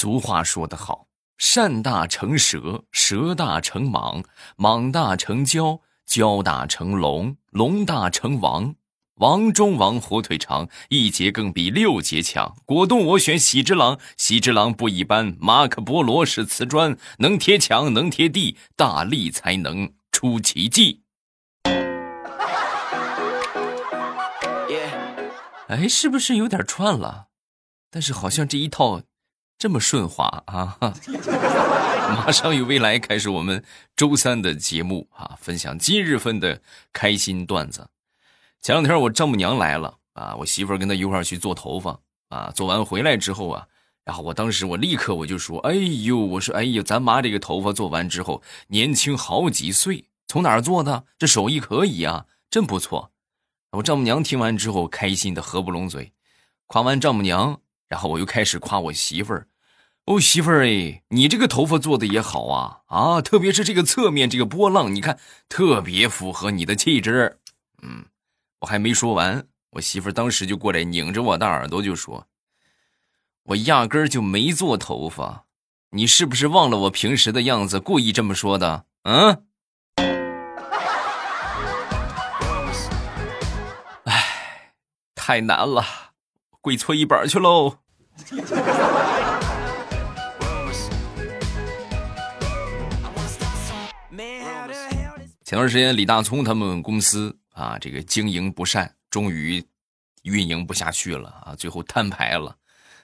俗话说得好，善大成蛇，蛇大成蟒，蟒大成蛟，蛟大成龙，龙大成王。王中王，火腿肠，一节更比六节强。果冻我选喜之郎，喜之郎不一般。马可波罗是瓷砖，能贴墙，能贴地，大力才能出奇迹。哎，是不是有点串了？但是好像这一套这么顺滑啊！马上与未来开始我们周三的节目啊，分享今日份的开心段子。前两天我丈母娘来了啊，我媳妇跟她一块儿去做头发啊，做完回来之后啊，然后我当时我立刻我就说，哎呦，我说哎呦，咱妈这个头发做完之后年轻好几岁，从哪儿做的？这手艺可以啊，真不错。我丈母娘听完之后开心的合不拢嘴，夸完丈母娘，然后我又开始夸我媳妇儿，哦媳妇儿哎，你这个头发做的也好啊啊，特别是这个侧面这个波浪，你看特别符合你的气质，嗯。我还没说完，我媳妇儿当时就过来拧着我的耳朵就说：“我压根儿就没做头发，你是不是忘了我平时的样子，故意这么说的？”嗯。哎，太难了，跪搓衣板去喽。前段时间李大聪他们公司。啊，这个经营不善，终于运营不下去了啊！最后摊牌了，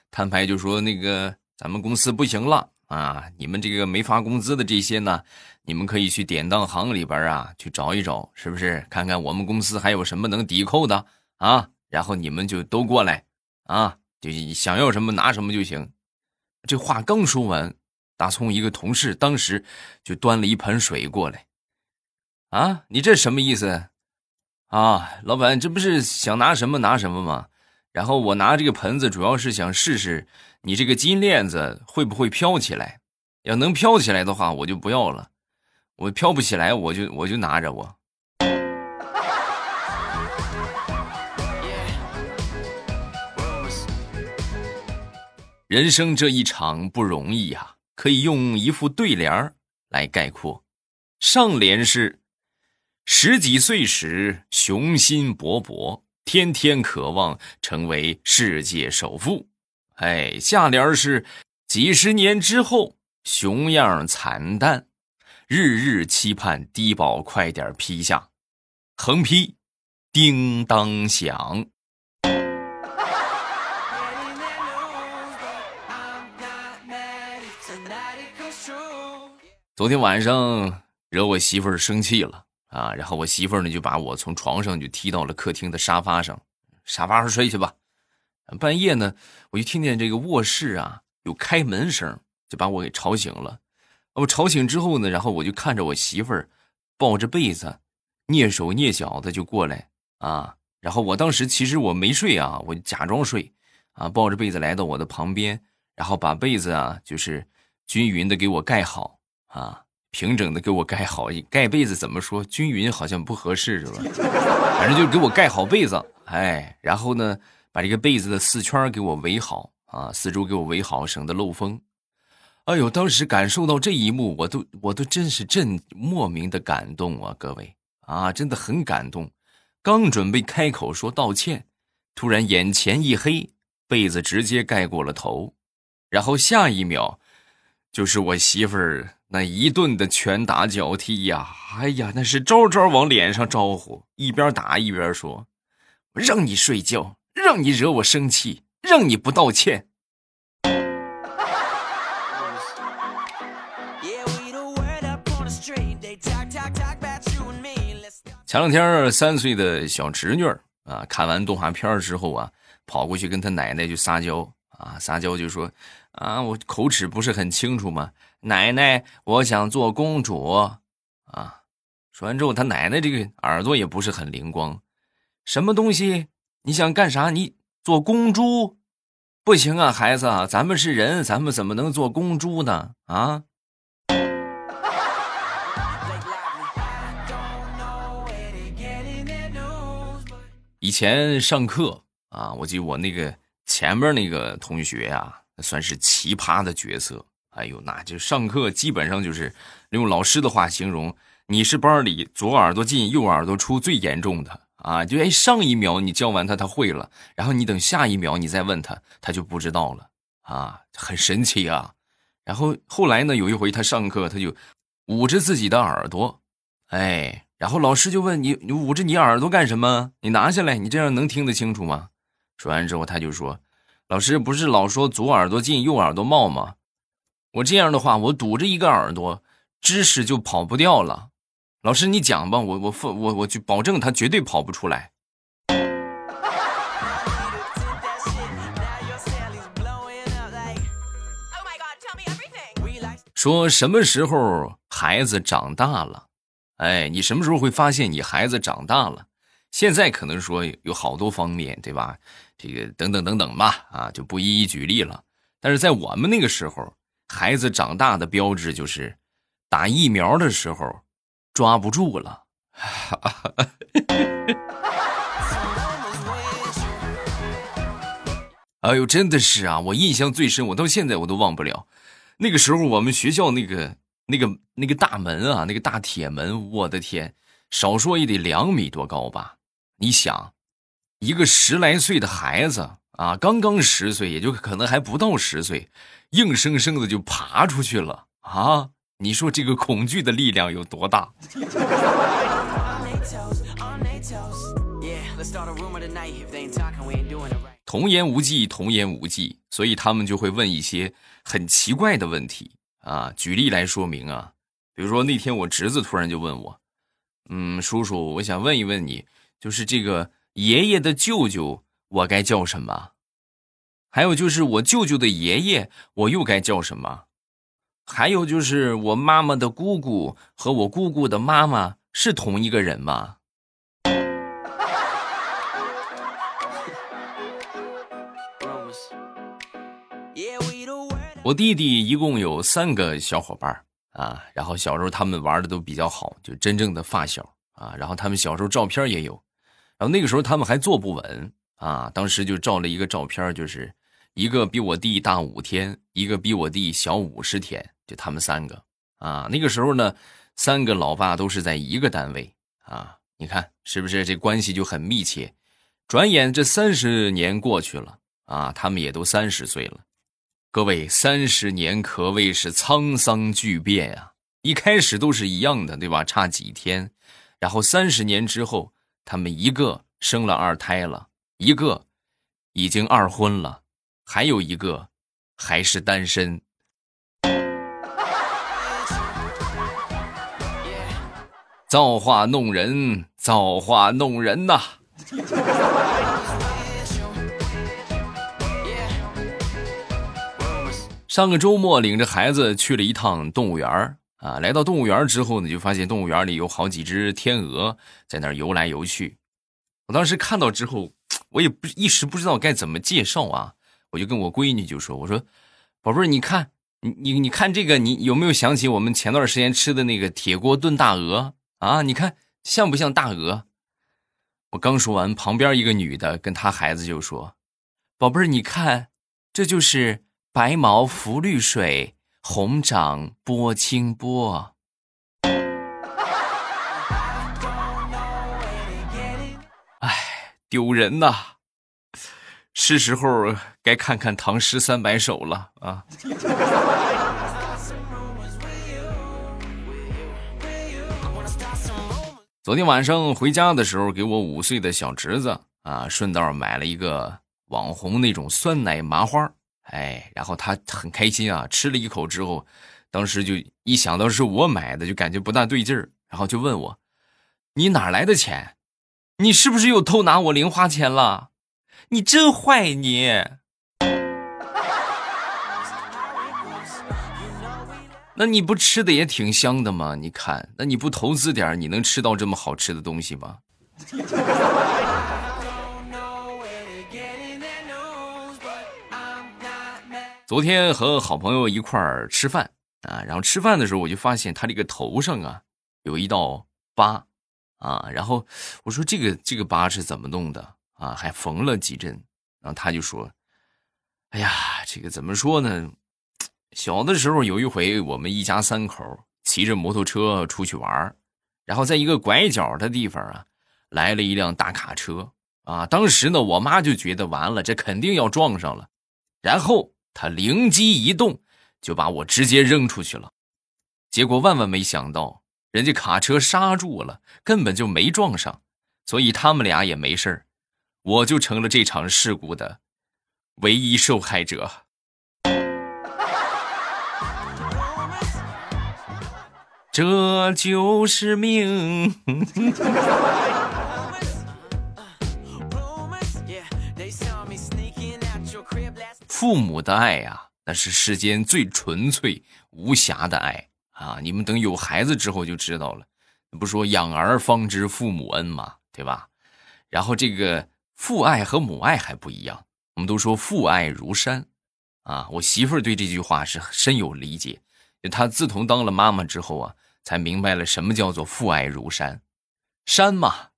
摊牌就说那个咱们公司不行了啊！你们这个没发工资的这些呢，你们可以去典当行里边啊去找一找，是不是？看看我们公司还有什么能抵扣的啊？然后你们就都过来啊，就想要什么拿什么就行。这话刚说完，大葱一个同事当时就端了一盆水过来，啊，你这什么意思？啊，老板，这不是想拿什么拿什么吗？然后我拿这个盆子，主要是想试试你这个金链子会不会飘起来。要能飘起来的话，我就不要了；我飘不起来，我就我就拿着我。人生这一场不容易呀，可以用一副对联来概括。上联是。十几岁时雄心勃勃，天天渴望成为世界首富。哎，下联是几十年之后熊样惨淡，日日期盼低保快点批下。横批：叮当响。昨天晚上惹我媳妇儿生气了。啊，然后我媳妇儿呢就把我从床上就踢到了客厅的沙发上，沙发上睡去吧。半夜呢，我就听见这个卧室啊有开门声，就把我给吵醒了。我吵醒之后呢，然后我就看着我媳妇儿抱着被子，蹑手蹑脚的就过来啊。然后我当时其实我没睡啊，我就假装睡啊，抱着被子来到我的旁边，然后把被子啊就是均匀的给我盖好啊。平整的给我盖好，盖被子怎么说？均匀好像不合适是吧？反正就给我盖好被子，哎，然后呢，把这个被子的四圈给我围好啊，四周给我围好，省得漏风。哎呦，当时感受到这一幕，我都我都真是震莫名的感动啊，各位啊，真的很感动。刚准备开口说道歉，突然眼前一黑，被子直接盖过了头，然后下一秒，就是我媳妇儿。那一顿的拳打脚踢呀，哎呀，那是招招往脸上招呼，一边打一边说：“让你睡觉，让你惹我生气，让你不道歉。”前两天三岁的小侄女啊，看完动画片之后啊，跑过去跟她奶奶就撒娇啊，撒娇就说：“啊，我口齿不是很清楚吗？”奶奶，我想做公主，啊！说完之后，他奶奶这个耳朵也不是很灵光，什么东西？你想干啥？你做公猪？不行啊，孩子，咱们是人，咱们怎么能做公猪呢？啊！以前上课啊，我记得我那个前面那个同学呀，算是奇葩的角色。哎呦，那就上课基本上就是用老师的话形容，你是班里左耳朵进右耳朵出最严重的啊！就哎，上一秒你教完他他会了，然后你等下一秒你再问他，他就不知道了啊，很神奇啊！然后后来呢，有一回他上课他就捂着自己的耳朵，哎，然后老师就问你，你捂着你耳朵干什么？你拿下来，你这样能听得清楚吗？说完之后他就说，老师不是老说左耳朵进右耳朵冒吗？我这样的话，我堵着一个耳朵，知识就跑不掉了。老师，你讲吧，我我我我就保证他绝对跑不出来。说什么时候孩子长大了？哎，你什么时候会发现你孩子长大了？现在可能说有好多方面，对吧？这个等等等等吧，啊，就不一一举例了。但是在我们那个时候。孩子长大的标志就是打疫苗的时候抓不住了。哎呦，真的是啊！我印象最深，我到现在我都忘不了。那个时候我们学校那个那个那个大门啊，那个大铁门，我的天，少说也得两米多高吧？你想，一个十来岁的孩子啊，刚刚十岁，也就可能还不到十岁。硬生生的就爬出去了啊！你说这个恐惧的力量有多大？童言无忌，童言无忌，所以他们就会问一些很奇怪的问题啊。举例来说明啊，比如说那天我侄子突然就问我：“嗯，叔叔，我想问一问你，就是这个爷爷的舅舅，我该叫什么？”还有就是我舅舅的爷爷，我又该叫什么？还有就是我妈妈的姑姑和我姑姑的妈妈是同一个人吗？我弟弟一共有三个小伙伴啊，然后小时候他们玩的都比较好，就真正的发小啊。然后他们小时候照片也有，然后那个时候他们还坐不稳啊，当时就照了一个照片，就是。一个比我弟大五天，一个比我弟小五十天，就他们三个啊。那个时候呢，三个老爸都是在一个单位啊。你看是不是这关系就很密切？转眼这三十年过去了啊，他们也都三十岁了。各位，三十年可谓是沧桑巨变啊！一开始都是一样的，对吧？差几天，然后三十年之后，他们一个生了二胎了，一个已经二婚了。还有一个，还是单身。造化弄人，造化弄人呐！上个周末领着孩子去了一趟动物园啊，来到动物园之后呢，就发现动物园里有好几只天鹅在那儿游来游去。我当时看到之后，我也不一时不知道该怎么介绍啊。我就跟我闺女就说：“我说，宝贝儿，你看，你你你看这个，你有没有想起我们前段时间吃的那个铁锅炖大鹅啊？你看像不像大鹅？”我刚说完，旁边一个女的跟她孩子就说：“宝贝儿，你看，这就是白毛浮绿水，红掌拨清波。”丢人呐！是时候该看看《唐诗三百首》了啊！昨天晚上回家的时候，给我五岁的小侄子啊，顺道买了一个网红那种酸奶麻花，哎，然后他很开心啊，吃了一口之后，当时就一想到是我买的，就感觉不大对劲儿，然后就问我：“你哪来的钱？你是不是又偷拿我零花钱了？”你真坏，你！那你不吃的也挺香的吗？你看，那你不投资点，你能吃到这么好吃的东西吗？昨天和好朋友一块儿吃饭啊，然后吃饭的时候我就发现他这个头上啊有一道疤啊，然后我说这个这个疤是怎么弄的？啊，还缝了几针，然后他就说：“哎呀，这个怎么说呢？小的时候有一回，我们一家三口骑着摩托车出去玩然后在一个拐角的地方啊，来了一辆大卡车啊。当时呢，我妈就觉得完了，这肯定要撞上了，然后她灵机一动，就把我直接扔出去了。结果万万没想到，人家卡车刹住了，根本就没撞上，所以他们俩也没事我就成了这场事故的唯一受害者。这就是命。父母的爱呀，那是世间最纯粹无瑕的爱啊！你们等有孩子之后就知道了。不说养儿方知父母恩嘛，对吧？然后这个父爱和母爱还不一样。我们都说父爱如山啊，我媳妇儿对这句话是深有理解。她自从当了妈妈之后啊。才明白了什么叫做父爱如山，山嘛，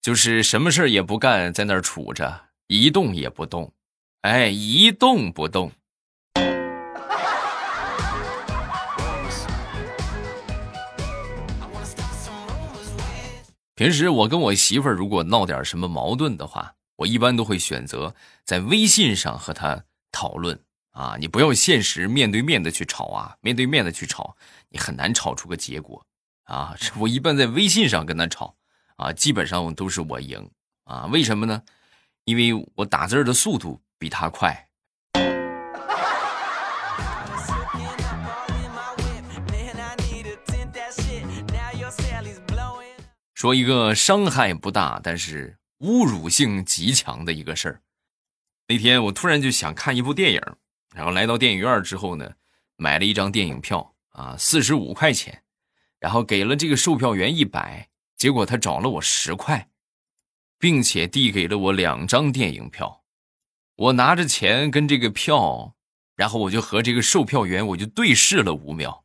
就是什么事也不干，在那儿杵着，一动也不动，哎，一动不动。平时我跟我媳妇儿如果闹点什么矛盾的话，我一般都会选择在微信上和她讨论。啊，你不要现实面对面的去吵啊，面对面的去吵，你很难吵出个结果啊。我一般在微信上跟他吵，啊，基本上都是我赢啊。为什么呢？因为我打字的速度比他快。说一个伤害不大，但是侮辱性极强的一个事儿。那天我突然就想看一部电影。然后来到电影院之后呢，买了一张电影票啊，四十五块钱，然后给了这个售票员一百，结果他找了我十块，并且递给了我两张电影票。我拿着钱跟这个票，然后我就和这个售票员我就对视了五秒，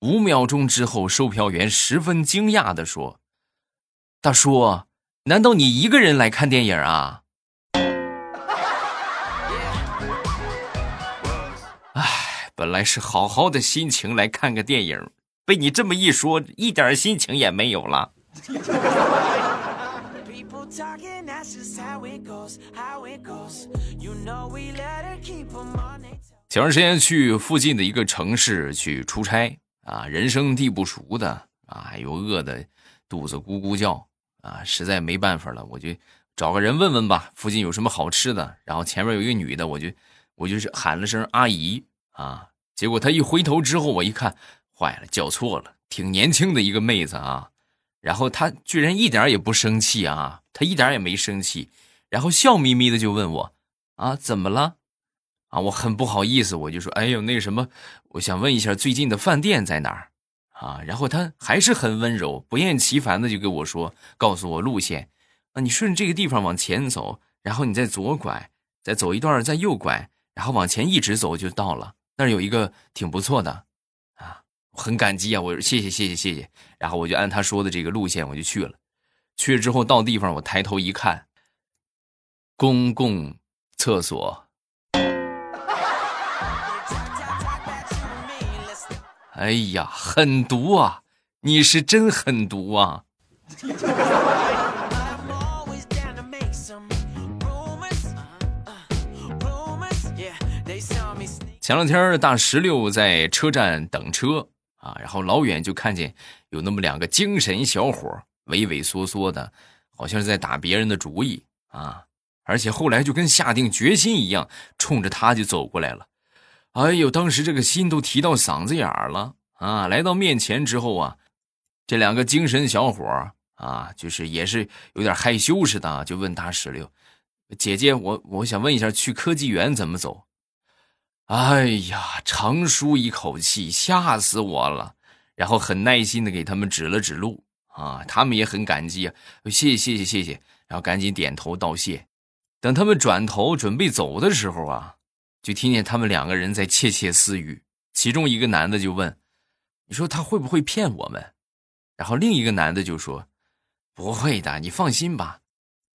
五秒钟之后，售票员十分惊讶的说：“大叔，难道你一个人来看电影啊？”本来是好好的心情来看个电影，被你这么一说，一点心情也没有了。前段时间去附近的一个城市去出差啊，人生地不熟的啊，又饿的肚子咕咕叫啊，实在没办法了，我就找个人问问吧，附近有什么好吃的。然后前面有一个女的，我就我就是喊了声阿姨。啊！结果他一回头之后，我一看，坏了，叫错了，挺年轻的一个妹子啊。然后她居然一点也不生气啊，她一点也没生气，然后笑眯眯的就问我：“啊，怎么了？”啊，我很不好意思，我就说：“哎呦，那什么，我想问一下最近的饭店在哪儿？”啊，然后他还是很温柔，不厌其烦的就跟我说，告诉我路线：“啊，你顺着这个地方往前走，然后你再左拐，再走一段，再右拐，然后往前一直走就到了。”那儿有一个挺不错的，啊，很感激啊！我谢谢谢谢谢谢，然后我就按他说的这个路线我就去了。去了之后到地方，我抬头一看，公共厕所。哎呀，狠毒啊！你是真狠毒啊！前两天大石榴在车站等车啊，然后老远就看见有那么两个精神小伙畏畏缩缩的，好像是在打别人的主意啊。而且后来就跟下定决心一样，冲着他就走过来了。哎呦，当时这个心都提到嗓子眼儿了啊！来到面前之后啊，这两个精神小伙啊，就是也是有点害羞似的，就问大石榴：“姐姐，我我想问一下，去科技园怎么走？”哎呀，长舒一口气，吓死我了！然后很耐心的给他们指了指路啊，他们也很感激，谢谢谢谢谢谢，然后赶紧点头道谢。等他们转头准备走的时候啊，就听见他们两个人在窃窃私语。其中一个男的就问：“你说他会不会骗我们？”然后另一个男的就说：“不会的，你放心吧，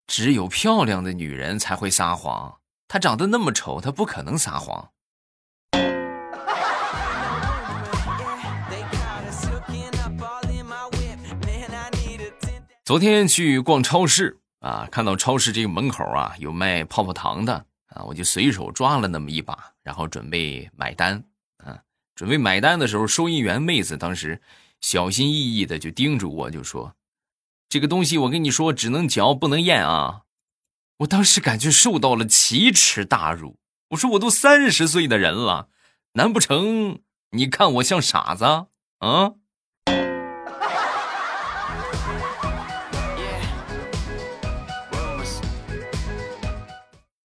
只有漂亮的女人才会撒谎。”她长得那么丑，她不可能撒谎。昨天去逛超市啊，看到超市这个门口啊有卖泡泡糖的啊，我就随手抓了那么一把，然后准备买单啊。准备买单的时候，收银员妹子当时小心翼翼的就叮嘱我，就说：“这个东西我跟你说，只能嚼不能咽啊。”我当时感觉受到了奇耻大辱。我说：“我都三十岁的人了，难不成你看我像傻子啊？”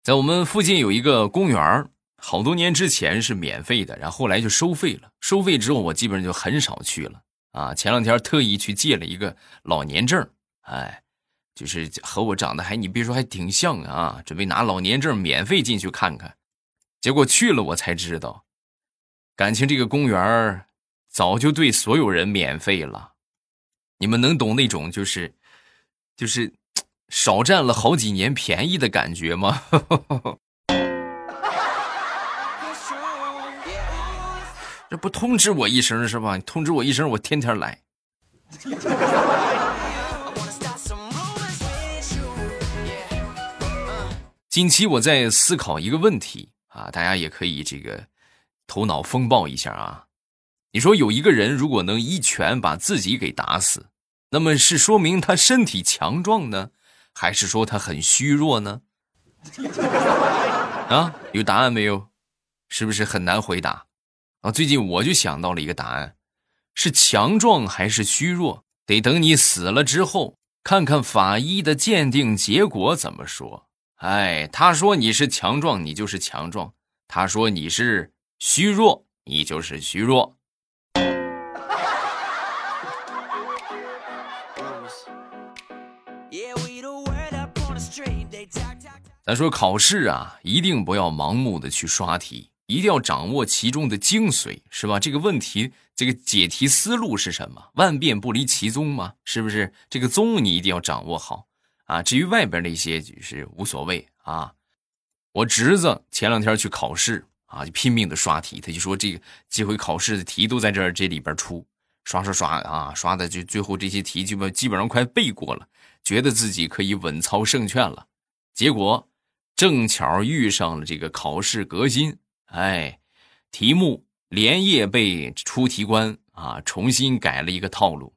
在我们附近有一个公园好多年之前是免费的，然后后来就收费了。收费之后，我基本上就很少去了啊。前两天特意去借了一个老年证，哎，就是和我长得还你别说还挺像啊，准备拿老年证免费进去看看。结果去了，我才知道，感情这个公园早就对所有人免费了。你们能懂那种就是，就是。少占了好几年便宜的感觉吗？这不通知我一声是吧？你通知我一声，我天天来。近期我在思考一个问题啊，大家也可以这个头脑风暴一下啊。你说有一个人如果能一拳把自己给打死，那么是说明他身体强壮呢？还是说他很虚弱呢？啊，有答案没有？是不是很难回答？啊，最近我就想到了一个答案，是强壮还是虚弱，得等你死了之后，看看法医的鉴定结果怎么说。哎，他说你是强壮，你就是强壮；他说你是虚弱，你就是虚弱。咱说考试啊，一定不要盲目的去刷题，一定要掌握其中的精髓，是吧？这个问题，这个解题思路是什么？万变不离其宗嘛，是不是？这个宗你一定要掌握好啊。至于外边那些，就是无所谓啊。我侄子前两天去考试啊，就拼命的刷题，他就说这个这回考试的题都在这这里边出，刷刷刷啊，刷的就最后这些题基本基本上快背过了，觉得自己可以稳操胜券了，结果。正巧遇上了这个考试革新，哎，题目连夜被出题官啊重新改了一个套路，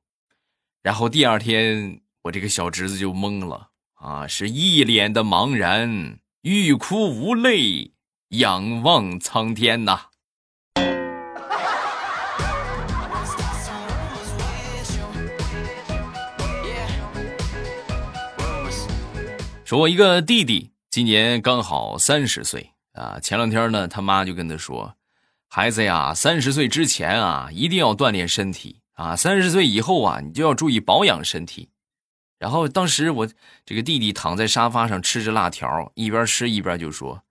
然后第二天我这个小侄子就懵了啊，是一脸的茫然，欲哭无泪，仰望苍天呐。说我一个弟弟。今年刚好三十岁啊！前两天呢，他妈就跟他说：“孩子呀，三十岁之前啊，一定要锻炼身体啊；三十岁以后啊，你就要注意保养身体。”然后当时我这个弟弟躺在沙发上吃着辣条，一边吃一边就说：“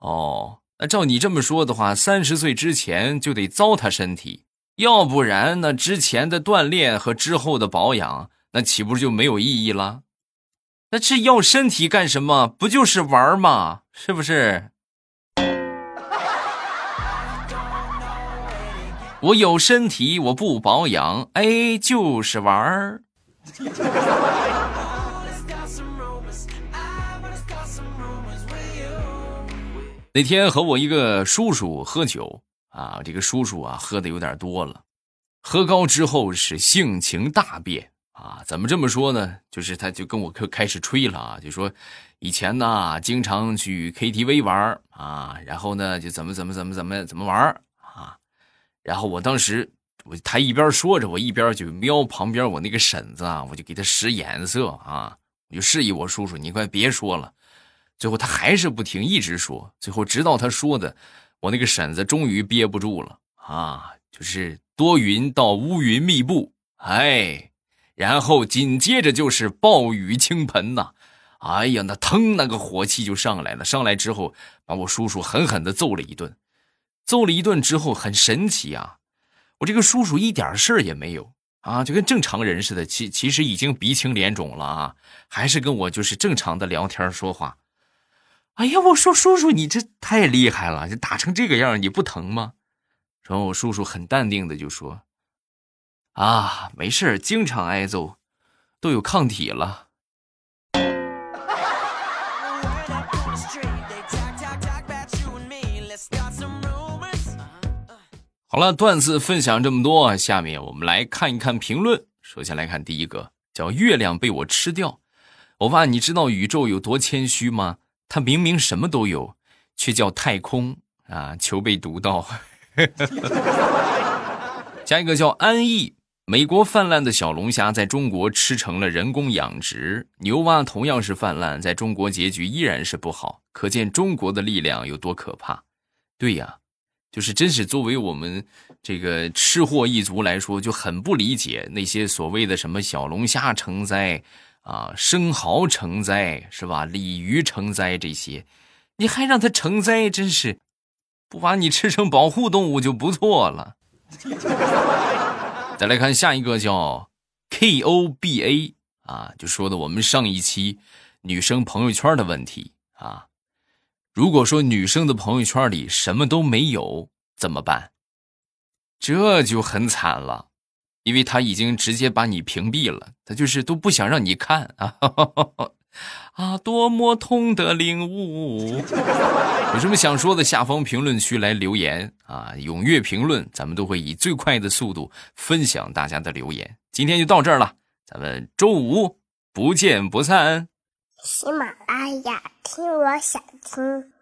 哦，那照你这么说的话，三十岁之前就得糟蹋身体，要不然那之前的锻炼和之后的保养，那岂不是就没有意义了？”那这要身体干什么？不就是玩吗？是不是？我有身体，我不保养，哎，就是玩儿。那天和我一个叔叔喝酒啊，这个叔叔啊喝的有点多了，喝高之后是性情大变。啊，怎么这么说呢？就是他，就跟我开开始吹了啊，就说以前呢，经常去 KTV 玩啊，然后呢，就怎么怎么怎么怎么怎么玩啊，然后我当时我他一边说着，我一边就瞄旁边我那个婶子啊，我就给他使眼色啊，我就示意我叔叔，你快别说了。最后他还是不听，一直说，最后直到他说的，我那个婶子终于憋不住了啊，就是多云到乌云密布，哎。然后紧接着就是暴雨倾盆呐，哎呀，那腾那个火气就上来了。上来之后，把我叔叔狠狠的揍了一顿。揍了一顿之后，很神奇啊，我这个叔叔一点事儿也没有啊，就跟正常人似的。其其实已经鼻青脸肿了啊，还是跟我就是正常的聊天说话。哎呀，我说叔叔，你这太厉害了，就打成这个样，你不疼吗？然后我叔叔很淡定的就说：“啊，没事经常挨揍，都有抗体了。”好了，段子分享这么多，下面我们来看一看评论。首先来看第一个，叫“月亮被我吃掉”。欧巴，你知道宇宙有多谦虚吗？它明明什么都有，却叫太空啊！求被读到。下一个叫安逸。美国泛滥的小龙虾在中国吃成了人工养殖，牛蛙同样是泛滥，在中国结局依然是不好，可见中国的力量有多可怕。对呀。就是真是作为我们这个吃货一族来说，就很不理解那些所谓的什么小龙虾成灾啊、生蚝成灾是吧、鲤鱼成灾这些，你还让它成灾，真是不把你吃成保护动物就不错了。再来看下一个叫 K O B A 啊，就说的我们上一期女生朋友圈的问题啊。如果说女生的朋友圈里什么都没有怎么办？这就很惨了，因为他已经直接把你屏蔽了，他就是都不想让你看啊！啊，多么痛的领悟！有什么想说的，下方评论区来留言啊，踊跃评论，咱们都会以最快的速度分享大家的留言。今天就到这儿了，咱们周五不见不散。喜马拉雅，听我想听。